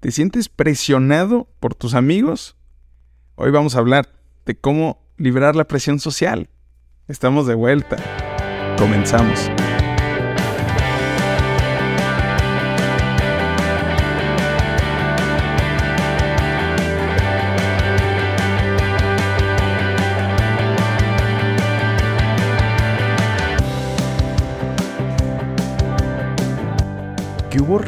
¿Te sientes presionado por tus amigos? Hoy vamos a hablar de cómo liberar la presión social. Estamos de vuelta. Comenzamos. ¿Qué hubo?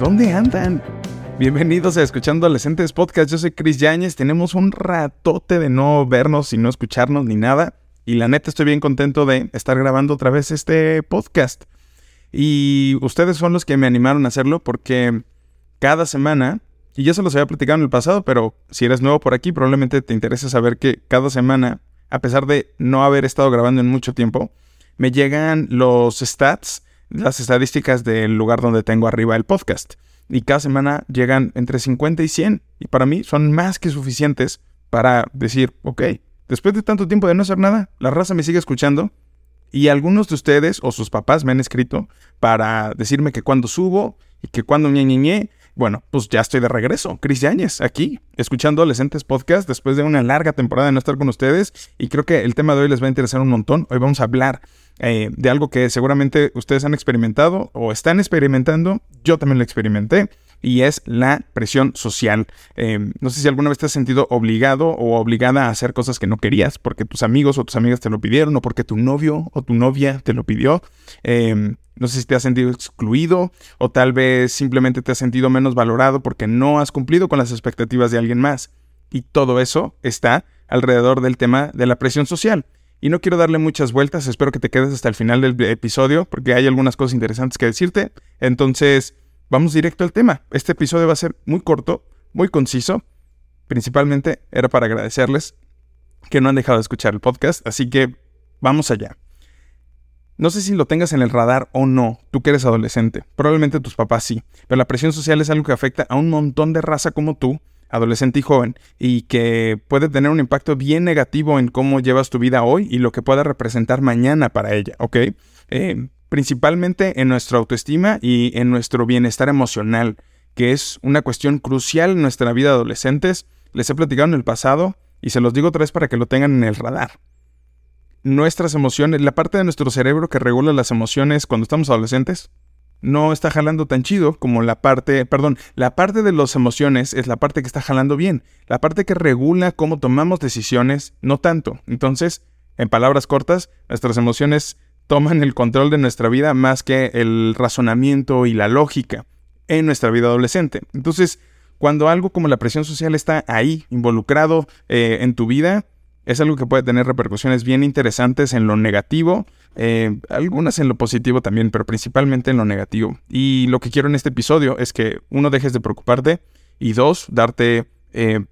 ¿Dónde andan? Bienvenidos a Escuchando Adolescentes Podcast. Yo soy Chris Yáñez. Tenemos un ratote de no vernos y no escucharnos ni nada. Y la neta estoy bien contento de estar grabando otra vez este podcast. Y ustedes son los que me animaron a hacerlo porque cada semana, y ya se los había platicado en el pasado, pero si eres nuevo por aquí, probablemente te interesa saber que cada semana, a pesar de no haber estado grabando en mucho tiempo, me llegan los stats, las estadísticas del lugar donde tengo arriba el podcast y cada semana llegan entre 50 y 100 y para mí son más que suficientes para decir, ok, después de tanto tiempo de no hacer nada, la raza me sigue escuchando y algunos de ustedes o sus papás me han escrito para decirme que cuando subo y que cuando ñe, ñe, bueno, pues ya estoy de regreso. Cris Yáñez, aquí, escuchando Adolescentes Podcast después de una larga temporada de no estar con ustedes. Y creo que el tema de hoy les va a interesar un montón. Hoy vamos a hablar eh, de algo que seguramente ustedes han experimentado o están experimentando. Yo también lo experimenté. Y es la presión social. Eh, no sé si alguna vez te has sentido obligado o obligada a hacer cosas que no querías porque tus amigos o tus amigas te lo pidieron o porque tu novio o tu novia te lo pidió. Eh, no sé si te has sentido excluido o tal vez simplemente te has sentido menos valorado porque no has cumplido con las expectativas de alguien más. Y todo eso está alrededor del tema de la presión social. Y no quiero darle muchas vueltas, espero que te quedes hasta el final del episodio porque hay algunas cosas interesantes que decirte. Entonces, vamos directo al tema. Este episodio va a ser muy corto, muy conciso. Principalmente era para agradecerles que no han dejado de escuchar el podcast, así que vamos allá. No sé si lo tengas en el radar o no, tú que eres adolescente. Probablemente tus papás sí, pero la presión social es algo que afecta a un montón de raza como tú, adolescente y joven, y que puede tener un impacto bien negativo en cómo llevas tu vida hoy y lo que pueda representar mañana para ella, ¿ok? Eh, principalmente en nuestra autoestima y en nuestro bienestar emocional, que es una cuestión crucial en nuestra vida adolescentes. Les he platicado en el pasado y se los digo otra vez para que lo tengan en el radar nuestras emociones, la parte de nuestro cerebro que regula las emociones cuando estamos adolescentes, no está jalando tan chido como la parte, perdón, la parte de las emociones es la parte que está jalando bien. La parte que regula cómo tomamos decisiones, no tanto. Entonces, en palabras cortas, nuestras emociones toman el control de nuestra vida más que el razonamiento y la lógica en nuestra vida adolescente. Entonces, cuando algo como la presión social está ahí, involucrado eh, en tu vida, es algo que puede tener repercusiones bien interesantes en lo negativo, eh, algunas en lo positivo también, pero principalmente en lo negativo. Y lo que quiero en este episodio es que uno dejes de preocuparte y dos, darte eh,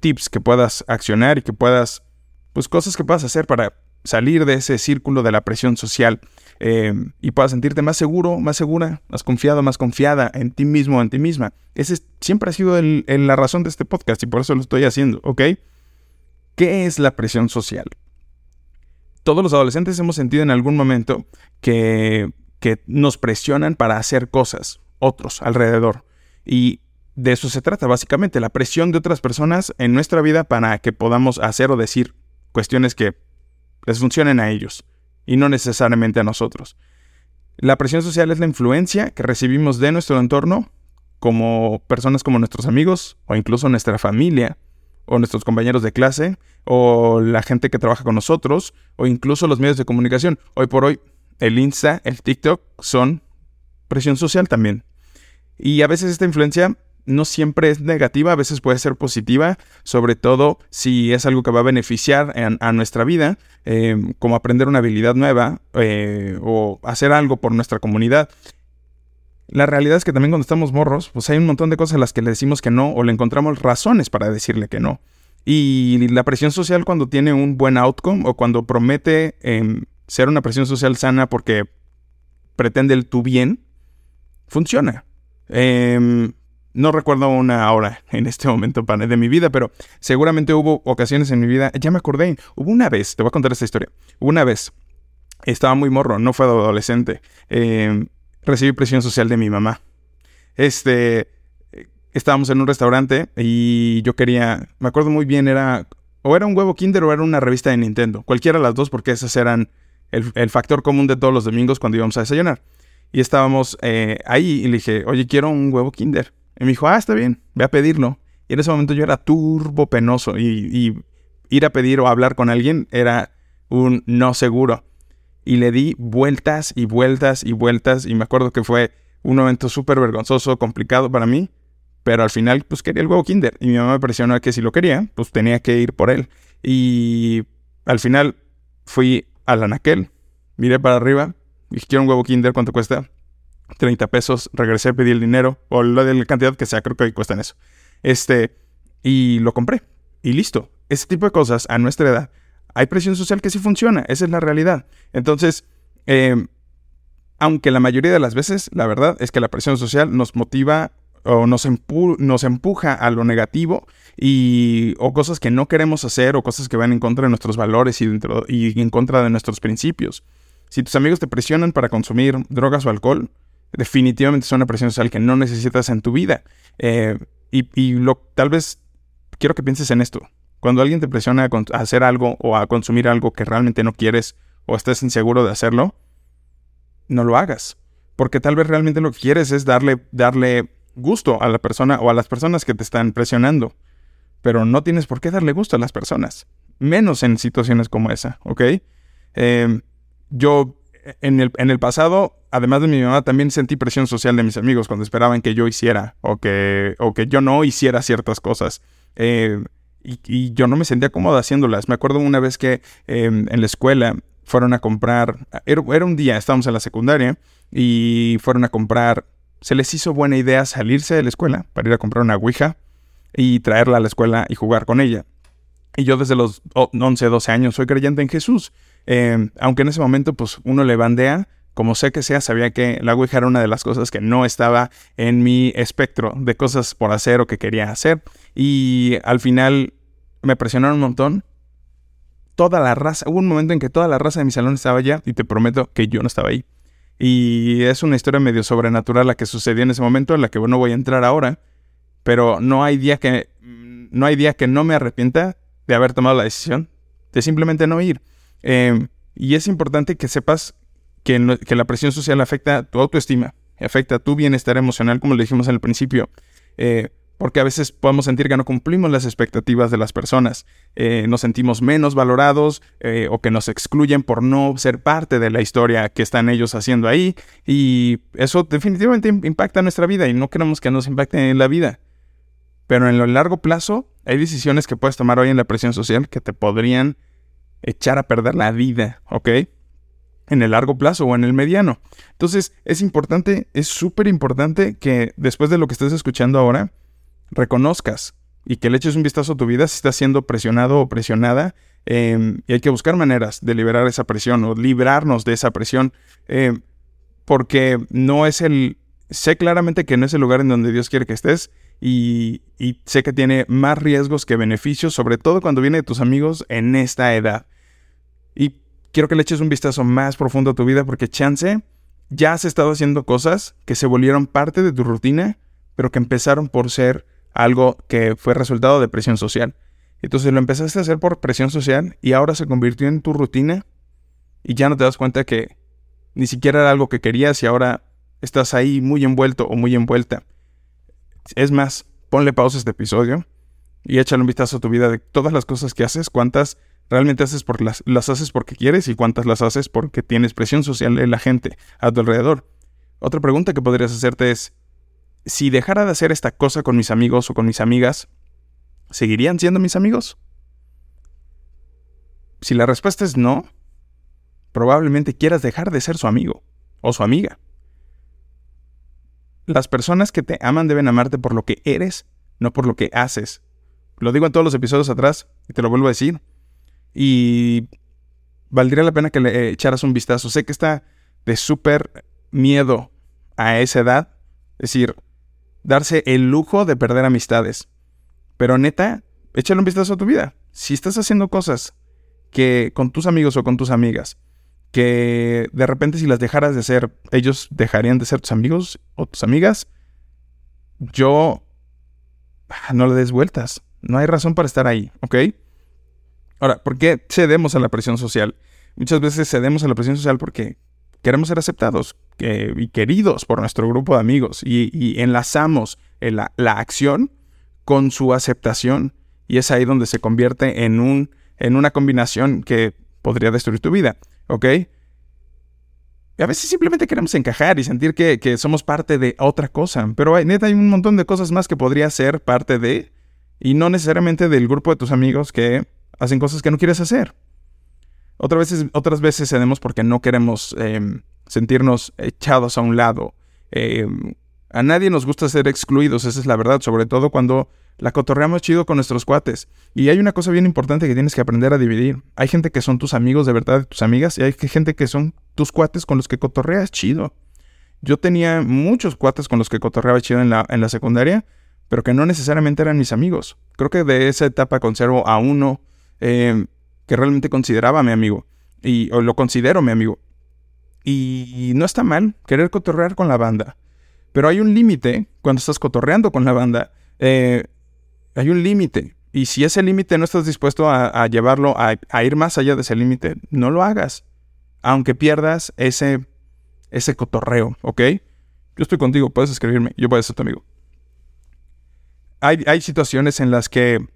tips que puedas accionar y que puedas, pues cosas que puedas hacer para salir de ese círculo de la presión social eh, y puedas sentirte más seguro, más segura, más confiado, más confiada en ti mismo, en ti misma. Ese siempre ha sido la razón de este podcast y por eso lo estoy haciendo, ¿ok? ¿Qué es la presión social? Todos los adolescentes hemos sentido en algún momento que, que nos presionan para hacer cosas, otros alrededor. Y de eso se trata básicamente, la presión de otras personas en nuestra vida para que podamos hacer o decir cuestiones que les funcionen a ellos y no necesariamente a nosotros. La presión social es la influencia que recibimos de nuestro entorno, como personas como nuestros amigos o incluso nuestra familia, o nuestros compañeros de clase, o la gente que trabaja con nosotros, o incluso los medios de comunicación. Hoy por hoy, el Insta, el TikTok son presión social también. Y a veces esta influencia no siempre es negativa, a veces puede ser positiva, sobre todo si es algo que va a beneficiar a, nuestra vida, eh, como aprender una habilidad nueva eh, o hacer algo por nuestra comunidad. La realidad es que también cuando estamos morros, pues hay un montón de cosas a las que le decimos que no o le encontramos razones para decirle que no. Y la presión social cuando tiene un buen outcome o cuando promete em, ser una presión social sana porque pretende el tu bien, funciona. Em, no recuerdo una hora en este momento de mi vida, pero seguramente hubo ocasiones en mi vida, ya me acordé, hubo una vez, te voy a contar esta historia, una vez, estaba muy morro, no fue adolescente, eh, recibí presión social de mi mamá. Este, estábamos en un restaurante y yo quería, me acuerdo muy bien, era o era un huevo Kinder o era una revista de Nintendo. Cualquiera de las dos porque esas eran el, factor común de todos los domingos cuando íbamos a desayunar. Y estábamos eh, ahí y le dije, oye, quiero un huevo Kinder. Y me dijo, ah, está bien, ve a pedirlo. Y en ese momento yo era turbo penoso y, ir a pedir o hablar con alguien era un no seguro. Y le di vueltas y vueltas y vueltas y me acuerdo que fue un momento súper vergonzoso, complicado para mí, pero al final pues quería el huevo Kinder y mi mamá me presionó que si lo quería, pues tenía que ir por él. Y al final fui al anaquel, miré para arriba, dije quiero un huevo Kinder, ¿cuánto cuesta? 30 pesos, regresé, pedí el dinero, o la cantidad que sea, creo que cuestan eso. Este, y lo compré. Y listo. Ese tipo de cosas, a nuestra edad, hay presión social que sí funciona, esa es la realidad. Entonces, em, aunque la mayoría de las veces, la verdad es que la presión social nos motiva o nos, empuja a lo negativo y, o cosas que no queremos hacer o cosas que van en contra de nuestros valores y, dentro, y en contra de nuestros principios. Si tus amigos te presionan para consumir drogas o alcohol, definitivamente es una presión social que no necesitas en tu vida. Eh, y, lo, tal vez quiero que pienses en esto. Cuando alguien te presiona a, hacer algo o a consumir algo que realmente no quieres o estés inseguro de hacerlo, no lo hagas. Porque tal vez realmente lo que quieres es darle, darle gusto a la persona o a las personas que te están presionando. Pero no tienes por qué darle gusto a las personas. Menos en situaciones como esa, ¿ok? Em, yo en el, en el pasado, además de mi mamá, también sentí presión social de mis amigos cuando esperaban que yo hiciera o que, o que yo no hiciera ciertas cosas. Eh, y, yo no me sentía cómoda haciéndolas. Me acuerdo una vez que em, en la escuela fueron a comprar, era, era, un día, estábamos en la secundaria, y fueron a comprar, se les hizo buena idea salirse de la escuela para ir a comprar una Ouija y traerla a la escuela y jugar con ella. Y yo desde los 11, 12 años soy creyente en Jesús. Em, aunque en ese momento pues uno le bandea, como sé que sea, sabía que la Ouija era una de las cosas que no estaba en mi espectro de cosas por hacer o que quería hacer. Y al final me presionaron un montón. Toda la raza, hubo un momento en que toda la raza de mi salón estaba allá y te prometo que yo no estaba ahí. Y es una historia medio sobrenatural la que sucedió en ese momento, en la que no voy a entrar ahora. Pero no hay día que no hay día que no me arrepienta de haber tomado la decisión de simplemente no ir. Em, y es importante que sepas que, la presión social afecta tu autoestima, afecta tu bienestar emocional, como le dijimos al principio. Eh, porque a veces podemos sentir que no cumplimos las expectativas de las personas, eh, nos sentimos menos valorados eh, o que nos excluyen por no ser parte de la historia que están ellos haciendo ahí y eso definitivamente impacta nuestra vida y no queremos que nos impacte en la vida. Pero en lo largo plazo hay decisiones que puedes tomar hoy en la presión social que te podrían echar a perder la vida, ¿ok? En el largo plazo o en el mediano. Entonces es importante, es súper importante que después de lo que estés escuchando ahora, reconozcas y que le eches un vistazo a tu vida si estás siendo presionado o presionada. Em, y hay que buscar maneras de liberar esa presión o librarnos de esa presión. Em, porque no es el... Sé claramente que no es el lugar en donde Dios quiere que estés y, sé que tiene más riesgos que beneficios, sobre todo cuando viene de tus amigos en esta edad. Y quiero que le eches un vistazo más profundo a tu vida porque chance ya has estado haciendo cosas que se volvieron parte de tu rutina, pero que empezaron por ser algo que fue resultado de presión social. Entonces lo empezaste a hacer por presión social y ahora se convirtió en tu rutina y ya no te das cuenta que ni siquiera era algo que querías y ahora estás ahí muy envuelto o muy envuelta. Es más, ponle pausa a este episodio y échale un vistazo a tu vida de todas las cosas que haces, cuántas realmente haces por las, las haces porque quieres y cuántas las haces porque tienes presión social de la gente a tu alrededor. Otra pregunta que podrías hacerte es, si dejara de hacer esta cosa con mis amigos o con mis amigas, ¿seguirían siendo mis amigos? Si la respuesta es no, probablemente quieras dejar de ser su amigo o su amiga. Las personas que te aman deben amarte por lo que eres, no por lo que haces. Lo digo en todos los episodios atrás y te lo vuelvo a decir. Y valdría la pena que le echaras un vistazo. Sé que está de súper miedo a esa edad. Decir, darse el lujo de perder amistades. Pero neta, échale un vistazo a tu vida. Si estás haciendo cosas que con tus amigos o con tus amigas que de repente si las dejaras de ser, ellos dejarían de ser tus amigos o tus amigas, yo ah, no le des vueltas. No hay razón para estar ahí, ¿ok? Ahora, ¿por qué cedemos a la presión social? Muchas veces cedemos a la presión social porque queremos ser aceptados y queridos por nuestro grupo de amigos y, enlazamos la, acción con su aceptación y es ahí donde se convierte en, un, en una combinación que podría destruir tu vida, ¿ok? A veces simplemente queremos encajar y sentir que, somos parte de otra cosa, pero hay, neta hay un montón de cosas más que podría ser parte de y no necesariamente del grupo de tus amigos que hacen cosas que no quieres hacer. Otras veces, otras veces cedemos porque no queremos em, sentirnos echados a un lado. Em, a nadie nos gusta ser excluidos, esa es la verdad, sobre todo cuando la cotorreamos chido con nuestros cuates. Y hay una cosa bien importante que tienes que aprender a dividir. Hay gente que son tus amigos de verdad, tus amigas, y hay gente que son tus cuates con los que cotorreas chido. Yo tenía muchos cuates con los que cotorreaba chido en la, en la secundaria, pero que no necesariamente eran mis amigos. Creo que de esa etapa conservo a uno em, que realmente consideraba mi amigo. Y lo considero mi amigo. Y no está mal querer cotorrear con la banda. Pero hay un límite cuando estás cotorreando con la banda. Eh, hay un límite. Y si ese límite no estás dispuesto a, llevarlo a, ir más allá de ese límite, no lo hagas. Aunque pierdas ese, ese cotorreo, ¿ok? Yo estoy contigo, puedes escribirme, yo puedo ser tu amigo. Hay, hay situaciones en las que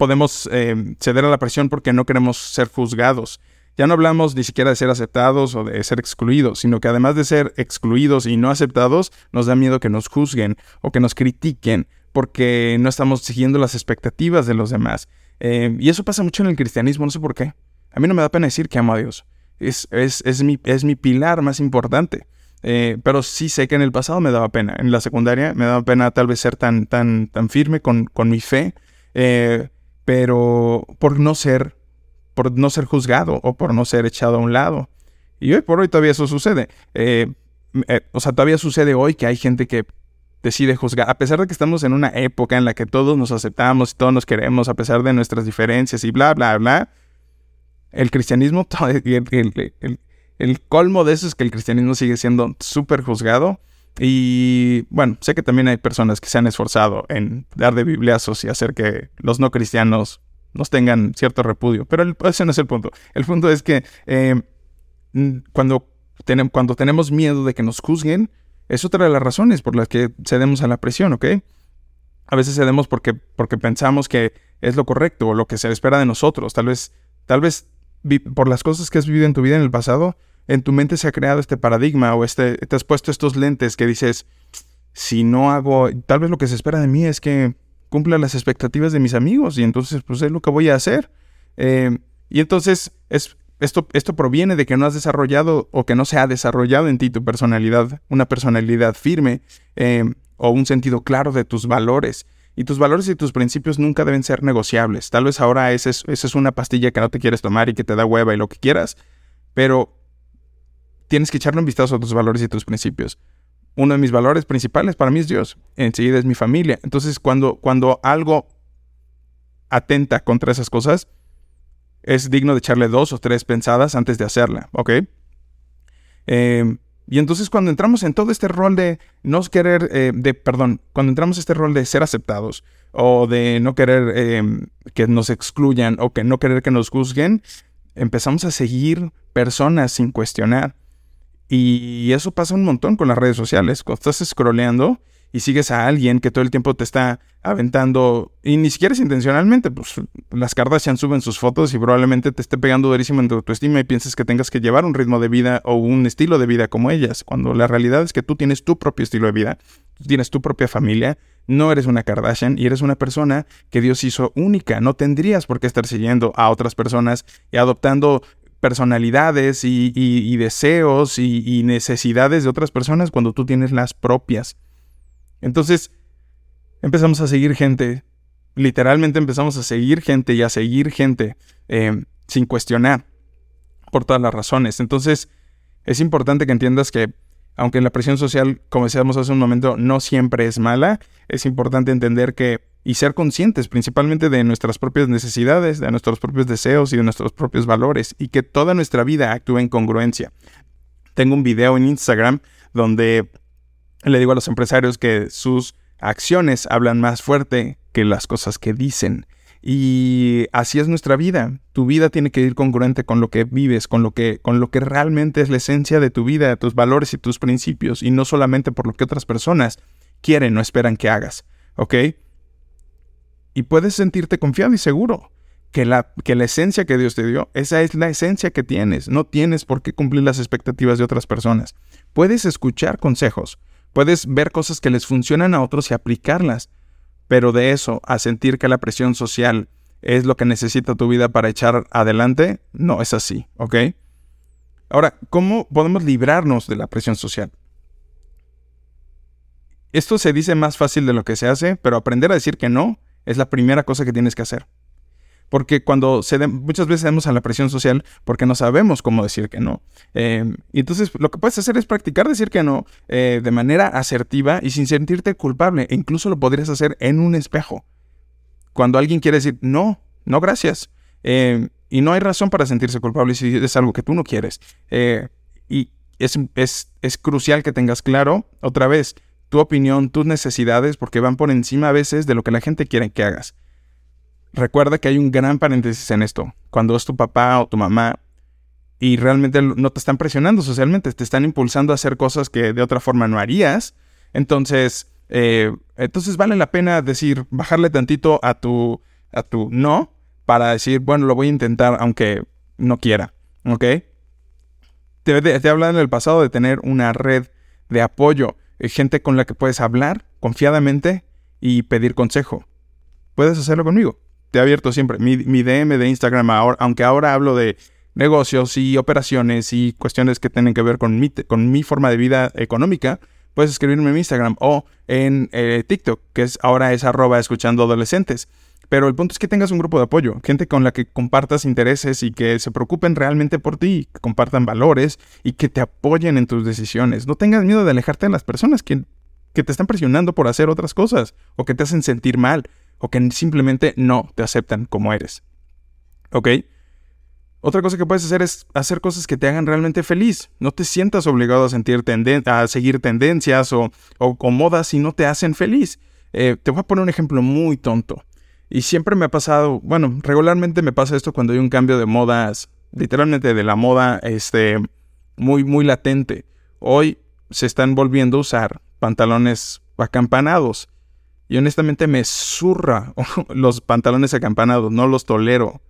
podemos eh, ceder a la presión porque no queremos ser juzgados. Ya no hablamos ni siquiera de ser aceptados o de ser excluidos, sino que además de ser excluidos y no aceptados, nos da miedo que nos juzguen o que nos critiquen porque no estamos siguiendo las expectativas de los demás. Eh, y eso pasa mucho en el cristianismo, no sé por qué. A mí no me da pena decir que amo a Dios. Es, es, mi, es mi pilar más importante. Eh, pero sí sé que en el pasado me daba pena. En la secundaria me daba pena tal vez ser tan, tan, tan firme con, con mi fe pero por no ser, por no ser juzgado o por no ser echado a un lado. Y hoy por hoy todavía eso sucede. Eh, eh, o sea, todavía sucede hoy que hay gente que decide juzgar, a pesar de que estamos en una época en la que todos nos aceptamos y todos nos queremos, a pesar de nuestras diferencias y bla, bla, bla, el cristianismo, el colmo de eso es que el cristianismo sigue siendo súper juzgado y bueno, sé que también hay personas que se han esforzado en dar de bibliazos y hacer que los no cristianos nos tengan cierto repudio, pero ese no es el punto. El punto es que eh, cuando, cuando tenemos miedo de que nos juzguen, es otra de las razones por las que cedemos a la presión, ¿ok? A veces cedemos porque, porque pensamos que es lo correcto o lo que se espera de nosotros. Tal vez, tal vez por las cosas que has vivido en tu vida en el pasado, en tu mente se ha creado este paradigma o este, te has puesto estos lentes que dices, si no hago, tal vez lo que se espera de mí es que cumpla las expectativas de mis amigos y entonces pues es lo que voy a hacer. Eh, y entonces es, esto, esto proviene de que no has desarrollado o que no se ha desarrollado en ti tu personalidad, una personalidad firme eh, o un sentido claro de tus valores. Y tus valores y tus principios nunca deben ser negociables. Tal vez ahora es, esa es una pastilla que no te quieres tomar y que te da hueva y lo que quieras, pero tienes que echarle un vistazo a tus valores y tus principios. Uno de mis valores principales para mí es Dios. Enseguida es mi familia. Entonces, cuando, cuando algo atenta contra esas cosas, es digno de echarle dos o tres pensadas antes de hacerla, ¿ok? Em, y entonces cuando entramos en todo este rol de no querer, eh, de, perdón, cuando entramos en este rol de ser aceptados o de no querer em, que nos excluyan o que no querer que nos juzguen, empezamos a seguir personas sin cuestionar. Y eso pasa un montón con las redes sociales. Cuando estás scrolleando y sigues a alguien que todo el tiempo te está aventando, y ni siquiera es intencionalmente, pues las Kardashian suben sus fotos y probablemente te esté pegando durísimo en tu autoestima y pienses que tengas que llevar un ritmo de vida o un estilo de vida como ellas, cuando la realidad es que tú tienes tu propio estilo de vida, tienes tu propia familia, no eres una Kardashian y eres una persona que Dios hizo única. No tendrías por qué estar siguiendo a otras personas y adoptando personalidades y, deseos y, necesidades de otras personas cuando tú tienes las propias. Entonces, empezamos a seguir gente, literalmente empezamos a seguir gente y a seguir gente em, sin cuestionar por todas las razones. Entonces, es importante que entiendas que aunque la presión social, como decíamos hace un momento, no siempre es mala, es importante entender que y ser conscientes principalmente de nuestras propias necesidades, de nuestros propios deseos y de nuestros propios valores y que toda nuestra vida actúe en congruencia. Tengo un video en Instagram donde le digo a los empresarios que sus acciones hablan más fuerte que las cosas que dicen. Y así es nuestra vida. Tu vida tiene que ir congruente con lo que vives, con lo que, con lo que realmente es la esencia de tu vida, tus valores y tus principios, y no solamente por lo que otras personas quieren o esperan que hagas. ¿Ok? Y puedes sentirte confiado y seguro que la, que la esencia que Dios te dio, esa es la esencia que tienes. No tienes por qué cumplir las expectativas de otras personas. Puedes escuchar consejos, puedes ver cosas que les funcionan a otros y aplicarlas pero de eso a sentir que la presión social es lo que necesita tu vida para echar adelante, no es así, ¿ok? Ahora, ¿cómo podemos librarnos de la presión social? Esto se dice más fácil de lo que se hace, pero aprender a decir que no es la primera cosa que tienes que hacer. Porque cuando se muchas veces damos a la presión social porque no sabemos cómo decir que no. Eh, y entonces lo que puedes hacer es practicar decir que no eh, de manera asertiva y sin sentirte culpable. E incluso lo podrías hacer en un espejo. Cuando alguien quiere decir no, no gracias. Eh, y no hay razón para sentirse culpable si es algo que tú no quieres. y es, es, es crucial que tengas claro, otra vez, tu opinión, tus necesidades, porque van por encima a veces de lo que la gente quiere que hagas. Recuerda que hay un gran paréntesis en esto. Cuando es tu papá o tu mamá y realmente no te están presionando socialmente, te están impulsando a hacer cosas que de otra forma no harías, entonces, eh, entonces vale la pena decir, bajarle tantito a tu, a tu no para decir, bueno, lo voy a intentar aunque no quiera, ¿ok? Te, te, he hablado en el pasado de tener una red de apoyo, eh, gente con la que puedes hablar confiadamente y pedir consejo. Puedes hacerlo conmigo te he abierto siempre mi, DM de Instagram, aunque ahora hablo de negocios y operaciones y cuestiones que tienen que ver con mi, forma de vida económica, puedes escribirme en Instagram o en eh, TikTok, que es ahora es arroba escuchando adolescentes. Pero el punto es que tengas un grupo de apoyo, gente con la que compartas intereses y que se preocupen realmente por ti, que compartan valores y que te apoyen en tus decisiones. No tengas miedo de alejarte de las personas que te están presionando por hacer otras cosas o que te hacen sentir mal o que simplemente no te aceptan como eres. ¿Ok? Otra cosa que puedes hacer es hacer cosas que te hagan realmente feliz. No te sientas obligado a, sentir a seguir tendencias o, o, modas si no te hacen feliz. Eh, te voy a poner un ejemplo muy tonto. Y siempre me ha pasado, bueno, regularmente me pasa esto cuando hay un cambio de modas, literalmente de la moda, este, muy, muy latente. Hoy se están volviendo a usar pantalones acampanados. Y honestamente me zurra los pantalones acampanados, no los tolero.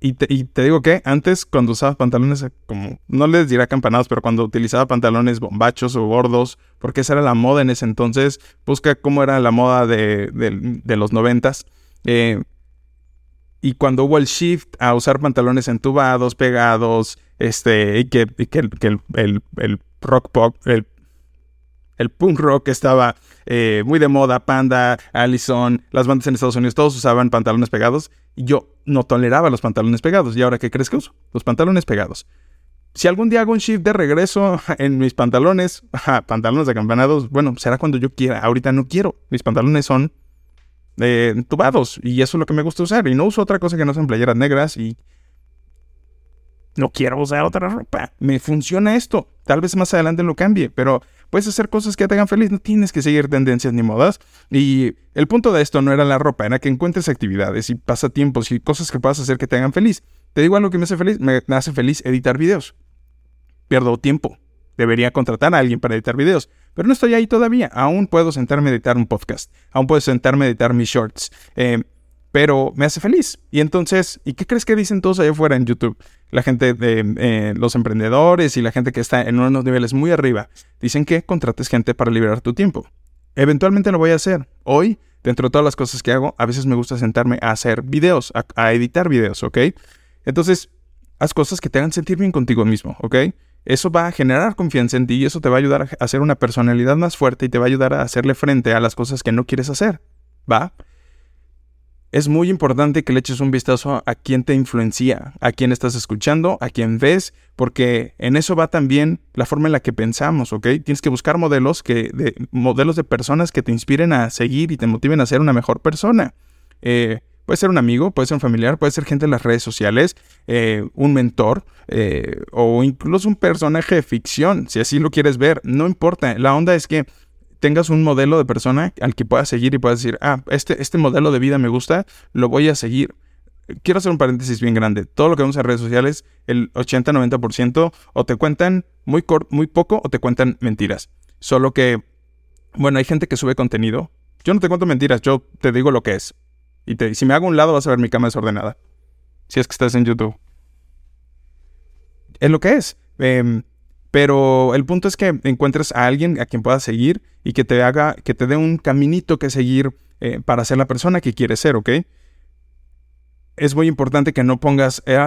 Y te, digo que antes cuando usaba pantalones como, no les diré acampanados, pero cuando utilizaba pantalones bombachos o gordos, porque esa era la moda en ese entonces, busca cómo era la moda de, los noventas. Eh, y cuando hubo el shift a usar pantalones entubados, pegados, este, y que, el, el, rock pop, el el punk rock estaba eh, muy de moda, Panda, Allison, las bandas en Estados Unidos, todos usaban pantalones pegados y yo no toleraba los pantalones pegados. ¿Y ahora qué crees que uso? Los pantalones pegados. Si algún día hago un shift de regreso en mis pantalones, pantalones acampanados, bueno, será cuando yo quiera. Ahorita no quiero. Mis pantalones son eh, entubados y eso es lo que me gusta usar. Y no uso otra cosa que no sean playeras negras y no quiero usar otra ropa. Me funciona esto. Tal vez más adelante lo cambie, pero puedes hacer cosas que te hagan feliz. No tienes que seguir tendencias ni modas. Y el punto de esto no era la ropa, era que encuentres actividades y pasatiempos y cosas que puedas hacer que te hagan feliz. Te digo algo que me hace feliz. Me, hace feliz editar videos. Pierdo tiempo. Debería contratar a alguien para editar videos. Pero no estoy ahí todavía. Aún puedo sentarme a editar un podcast. Aún puedo sentarme a editar mis shorts. Eh, pero me hace feliz. Y entonces, ¿y qué crees que dicen todos allá afuera en YouTube? La gente de eh, los emprendedores y la gente que está en unos niveles muy arriba, dicen que contrates gente para liberar tu tiempo. Eventualmente lo voy a hacer. Hoy, dentro de todas las cosas que hago, a veces me gusta sentarme a hacer videos, a, editar videos, ¿ok? Entonces, haz cosas que te hagan sentir bien contigo mismo, ¿ok? Eso va a generar confianza en ti y eso te va a ayudar a hacer una personalidad más fuerte y te va a ayudar a hacerle frente a las cosas que no quieres hacer, ¿va? Es muy importante que le eches un vistazo a quién te influencia, a quién estás escuchando, a quién ves, porque en eso va también la forma en la que pensamos, ¿ok? Tienes que buscar modelos, que, de, modelos de personas que te inspiren a seguir y te motiven a ser una mejor persona. Eh, puede ser un amigo, puede ser un familiar, puede ser gente en las redes sociales, eh, un mentor eh, o incluso un personaje de ficción, si así lo quieres ver, no importa. La onda es que tengas un modelo de persona al que puedas seguir y puedas decir, ah, este, este modelo de vida me gusta, lo voy a seguir. Quiero hacer un paréntesis bien grande. Todo lo que vemos en redes sociales, el 80-90% o te cuentan muy, muy poco o te cuentan mentiras. Solo que, bueno, hay gente que sube contenido. Yo no te cuento mentiras, yo te digo lo que es. Y te, si me hago un lado vas a ver mi cama desordenada. Si es que estás en YouTube. Es lo que es. Eh, pero el punto es que encuentres a alguien a quien puedas seguir y que te haga, que te dé un caminito que seguir eh, para ser la persona que quieres ser, ¿ok? Es muy importante que no pongas eh,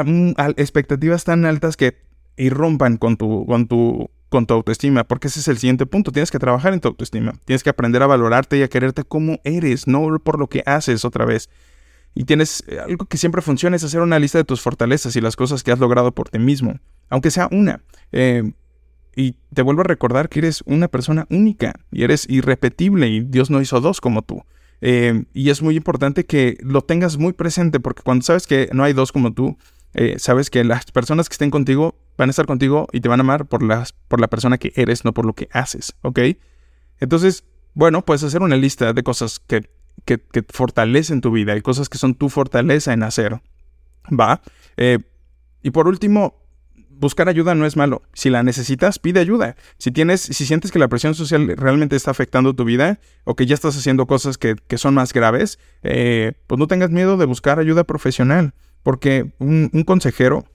expectativas tan altas que irrumpan con tu, con tu, con tu autoestima, porque ese es el siguiente punto. Tienes que trabajar en tu autoestima. Tienes que aprender a valorarte y a quererte como eres, no por lo que haces otra vez. Y tienes eh, algo que siempre funciona es hacer una lista de tus fortalezas y las cosas que has logrado por ti mismo, aunque sea una. Eh, y te vuelvo a recordar que eres una persona única y eres irrepetible y Dios no hizo dos como tú. Eh, y es muy importante que lo tengas muy presente porque cuando sabes que no hay dos como tú, eh, sabes que las personas que estén contigo van a estar contigo y te van a amar por, las, por la persona que eres, no por lo que haces, ¿ok? Entonces, bueno, puedes hacer una lista de cosas que, que, fortalecen tu vida y cosas que son tu fortaleza en hacer, ¿va? Eh, y por último, buscar ayuda no es malo. Si la necesitas, pide ayuda. Si tienes, si sientes que la presión social realmente está afectando tu vida o que ya estás haciendo cosas que, son más graves, eh, pues no tengas miedo de buscar ayuda profesional. Porque un, consejero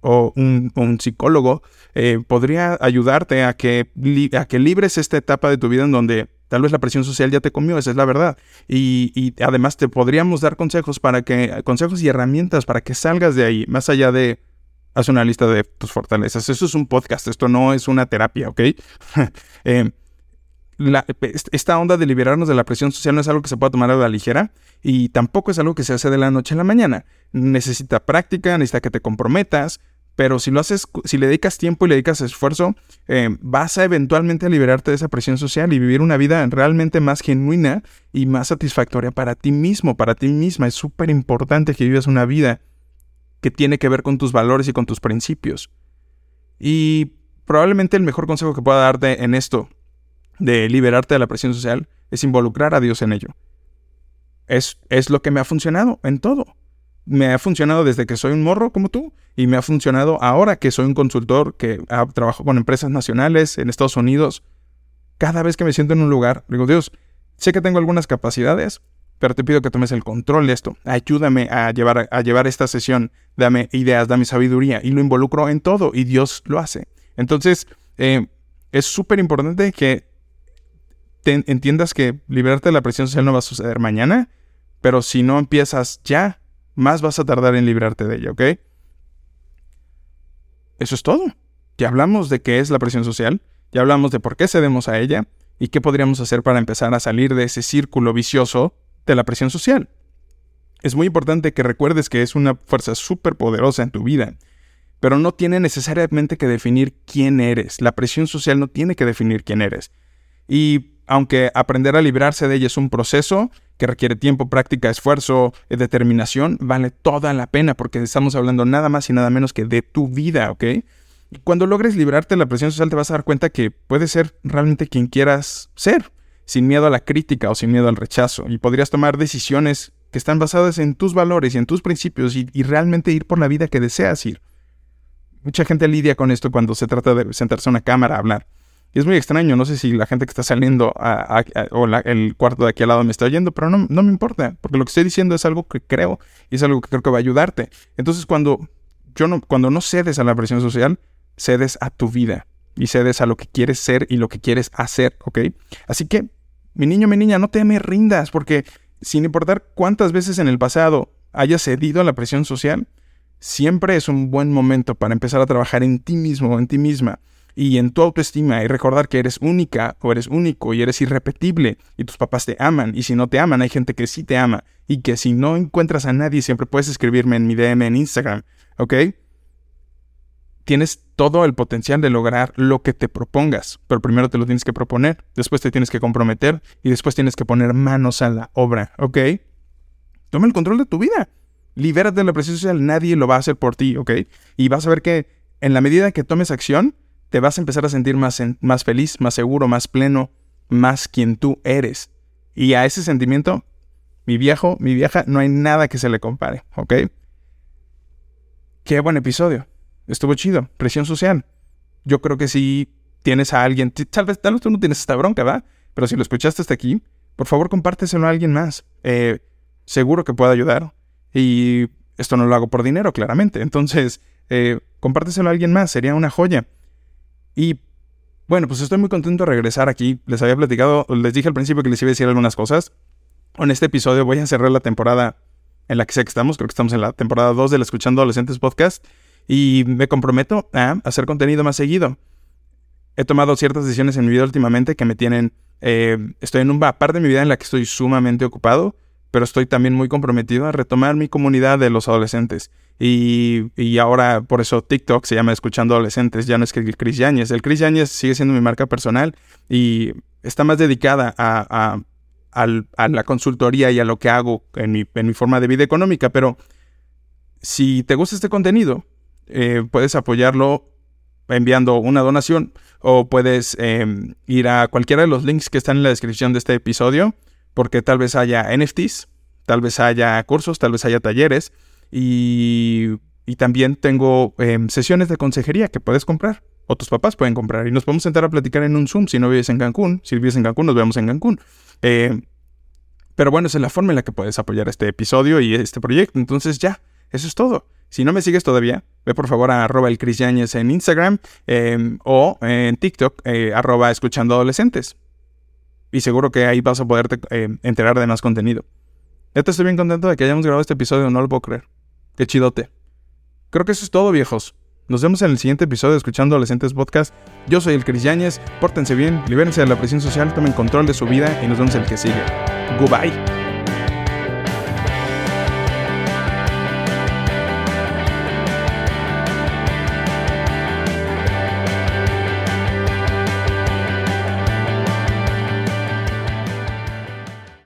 o un, psicólogo eh, podría ayudarte a que, a que libres esta etapa de tu vida en donde tal vez la presión social ya te comió, esa es la verdad. Y, y además te podríamos dar consejos para que, consejos y herramientas para que salgas de ahí, más allá de haz una lista de tus fortalezas. Eso es un podcast, esto no es una terapia, ¿ok? Eh, esta onda de liberarnos de la presión social no es algo que se pueda tomar a la ligera y tampoco es algo que se hace de la noche a la mañana. Necesita práctica, necesita que te comprometas, pero si lo haces, si le dedicas tiempo y le dedicas esfuerzo, eh, vas a eventualmente liberarte de esa presión social y vivir una vida realmente más genuina y más satisfactoria para ti mismo, para ti misma. Es súper importante que vivas una vida que tiene que ver con tus valores y con tus principios. Y probablemente el mejor consejo que pueda darte en esto de liberarte de la presión social es involucrar a Dios en ello. Es, es lo que me ha funcionado en todo. Me ha funcionado desde que soy un morro como tú y me ha funcionado ahora que soy un consultor que trabajo con empresas nacionales en Estados Unidos. Cada vez que me siento en un lugar, digo, Dios, sé que tengo algunas capacidades, pero te pido que tomes el control de esto. Ayúdame a llevar, a llevar esta sesión, dame ideas, dame sabiduría y lo involucro en todo y Dios lo hace. Entonces, eh, es súper importante que entiendas que liberarte de la presión social no va a suceder mañana, pero si no empiezas ya, más vas a tardar en librarte de ella, ¿ok? Eso es todo. Ya hablamos de qué es la presión social, ya hablamos de por qué cedemos a ella y qué podríamos hacer para empezar a salir de ese círculo vicioso de la presión social. Es muy importante que recuerdes que es una fuerza súper poderosa en tu vida, pero no tiene necesariamente que definir quién eres. La presión social no tiene que definir quién eres. Y aunque aprender a librarse de ella es un proceso que requiere tiempo, práctica, esfuerzo, eh, determinación, vale toda la pena porque estamos hablando nada más y nada menos que de tu vida, ¿ok? Cuando logres librarte de la presión social te vas a dar cuenta que puedes ser realmente quien quieras ser sin miedo a la crítica o sin miedo al rechazo, y podrías tomar decisiones que están basadas en tus valores y en tus principios y, realmente ir por la vida que deseas ir. Mucha gente lidia con esto cuando se trata de sentarse a una cámara a hablar. Y es muy extraño, no sé si la gente que está saliendo o el cuarto de aquí al lado me está oyendo, pero no, no me importa, porque lo que estoy diciendo es algo que creo y es algo que creo que va a ayudarte. Entonces cuando, yo no, cuando no cedes a la presión social, cedes a tu vida y cedes a lo que quieres ser y lo que quieres hacer, ¿ok? Así que mi niño, mi niña, no te me rindas, porque sin importar cuántas veces en el pasado hayas cedido a la presión social, siempre es un buen momento para empezar a trabajar en ti mismo, en ti misma, y en tu autoestima, y recordar que eres única o eres único y eres irrepetible, y tus papás te aman, y si no te aman, hay gente que sí te ama, y que si no encuentras a nadie, siempre puedes escribirme en mi DM en Instagram, ¿ok? Tienes todo el potencial de lograr lo que te propongas, pero primero te lo tienes que proponer, después te tienes que comprometer y después tienes que poner manos a la obra, ¿ok? Toma el control de tu vida. Libérate de la presión social, nadie lo va a hacer por ti, ¿ok? Y vas a ver que en la medida que tomes acción, te vas a empezar a sentir más, más feliz, más seguro, más pleno, más quien tú eres. Y a ese sentimiento, mi viejo, mi vieja, no hay nada que se le compare, ¿ok? Qué buen episodio. Estuvo chido. Presión social. Yo creo que si tienes a alguien, tal vez, tal vez tú no tienes esta bronca, ¿va? Pero si lo escuchaste hasta aquí, por favor compárteselo a alguien más. Eh, seguro que puede ayudar. Y esto no lo hago por dinero, claramente. Entonces, eh, compárteselo a alguien más. Sería una joya. Y bueno, pues estoy muy contento de regresar aquí. Les había platicado, les dije al principio que les iba a decir algunas cosas. En este episodio voy a cerrar la temporada en la que sé que estamos. Creo que estamos en la temporada 2 del Escuchando Adolescentes Podcast. Y me comprometo a hacer contenido más seguido. He tomado ciertas decisiones en mi vida últimamente que me tienen... Eh, estoy en una parte de mi vida en la que estoy sumamente ocupado, pero estoy también muy comprometido a retomar mi comunidad de los adolescentes. Y, ahora por eso TikTok se llama Escuchando Adolescentes, ya no es que el Chris Yáñez. El Chris Yáñez sigue siendo mi marca personal y está más dedicada a, la consultoría y a lo que hago en mi, en mi, forma de vida económica. Pero si te gusta este contenido, eh, puedes apoyarlo enviando una donación o puedes em, ir a cualquiera de los links que están en la descripción de este episodio porque tal vez haya NFTs, tal vez haya cursos, tal vez haya talleres y, también tengo em, sesiones de consejería que puedes comprar o tus papás pueden comprar y nos podemos sentar a platicar en un Zoom si no vives en Cancún. Si vives en Cancún, nos vemos en Cancún. Em, pero bueno, esa es la forma en la que puedes apoyar este episodio y este proyecto. Entonces ya, eso es todo. Si no me sigues todavía, ve por favor a arroba el Chris en Instagram em, o en TikTok, eh, arroba escuchando adolescentes. Y seguro que ahí vas a poderte enterar de más contenido. Ya te estoy bien contento de que hayamos grabado este episodio, no lo puedo creer. Qué chidote. Creo que eso es todo, viejos. Nos vemos en el siguiente episodio de Escuchando Adolescentes Podcast. Yo soy el Cris Yáñez. Pórtense bien, libérense de la presión social, tomen control de su vida y nos vemos el que sigue. Goodbye.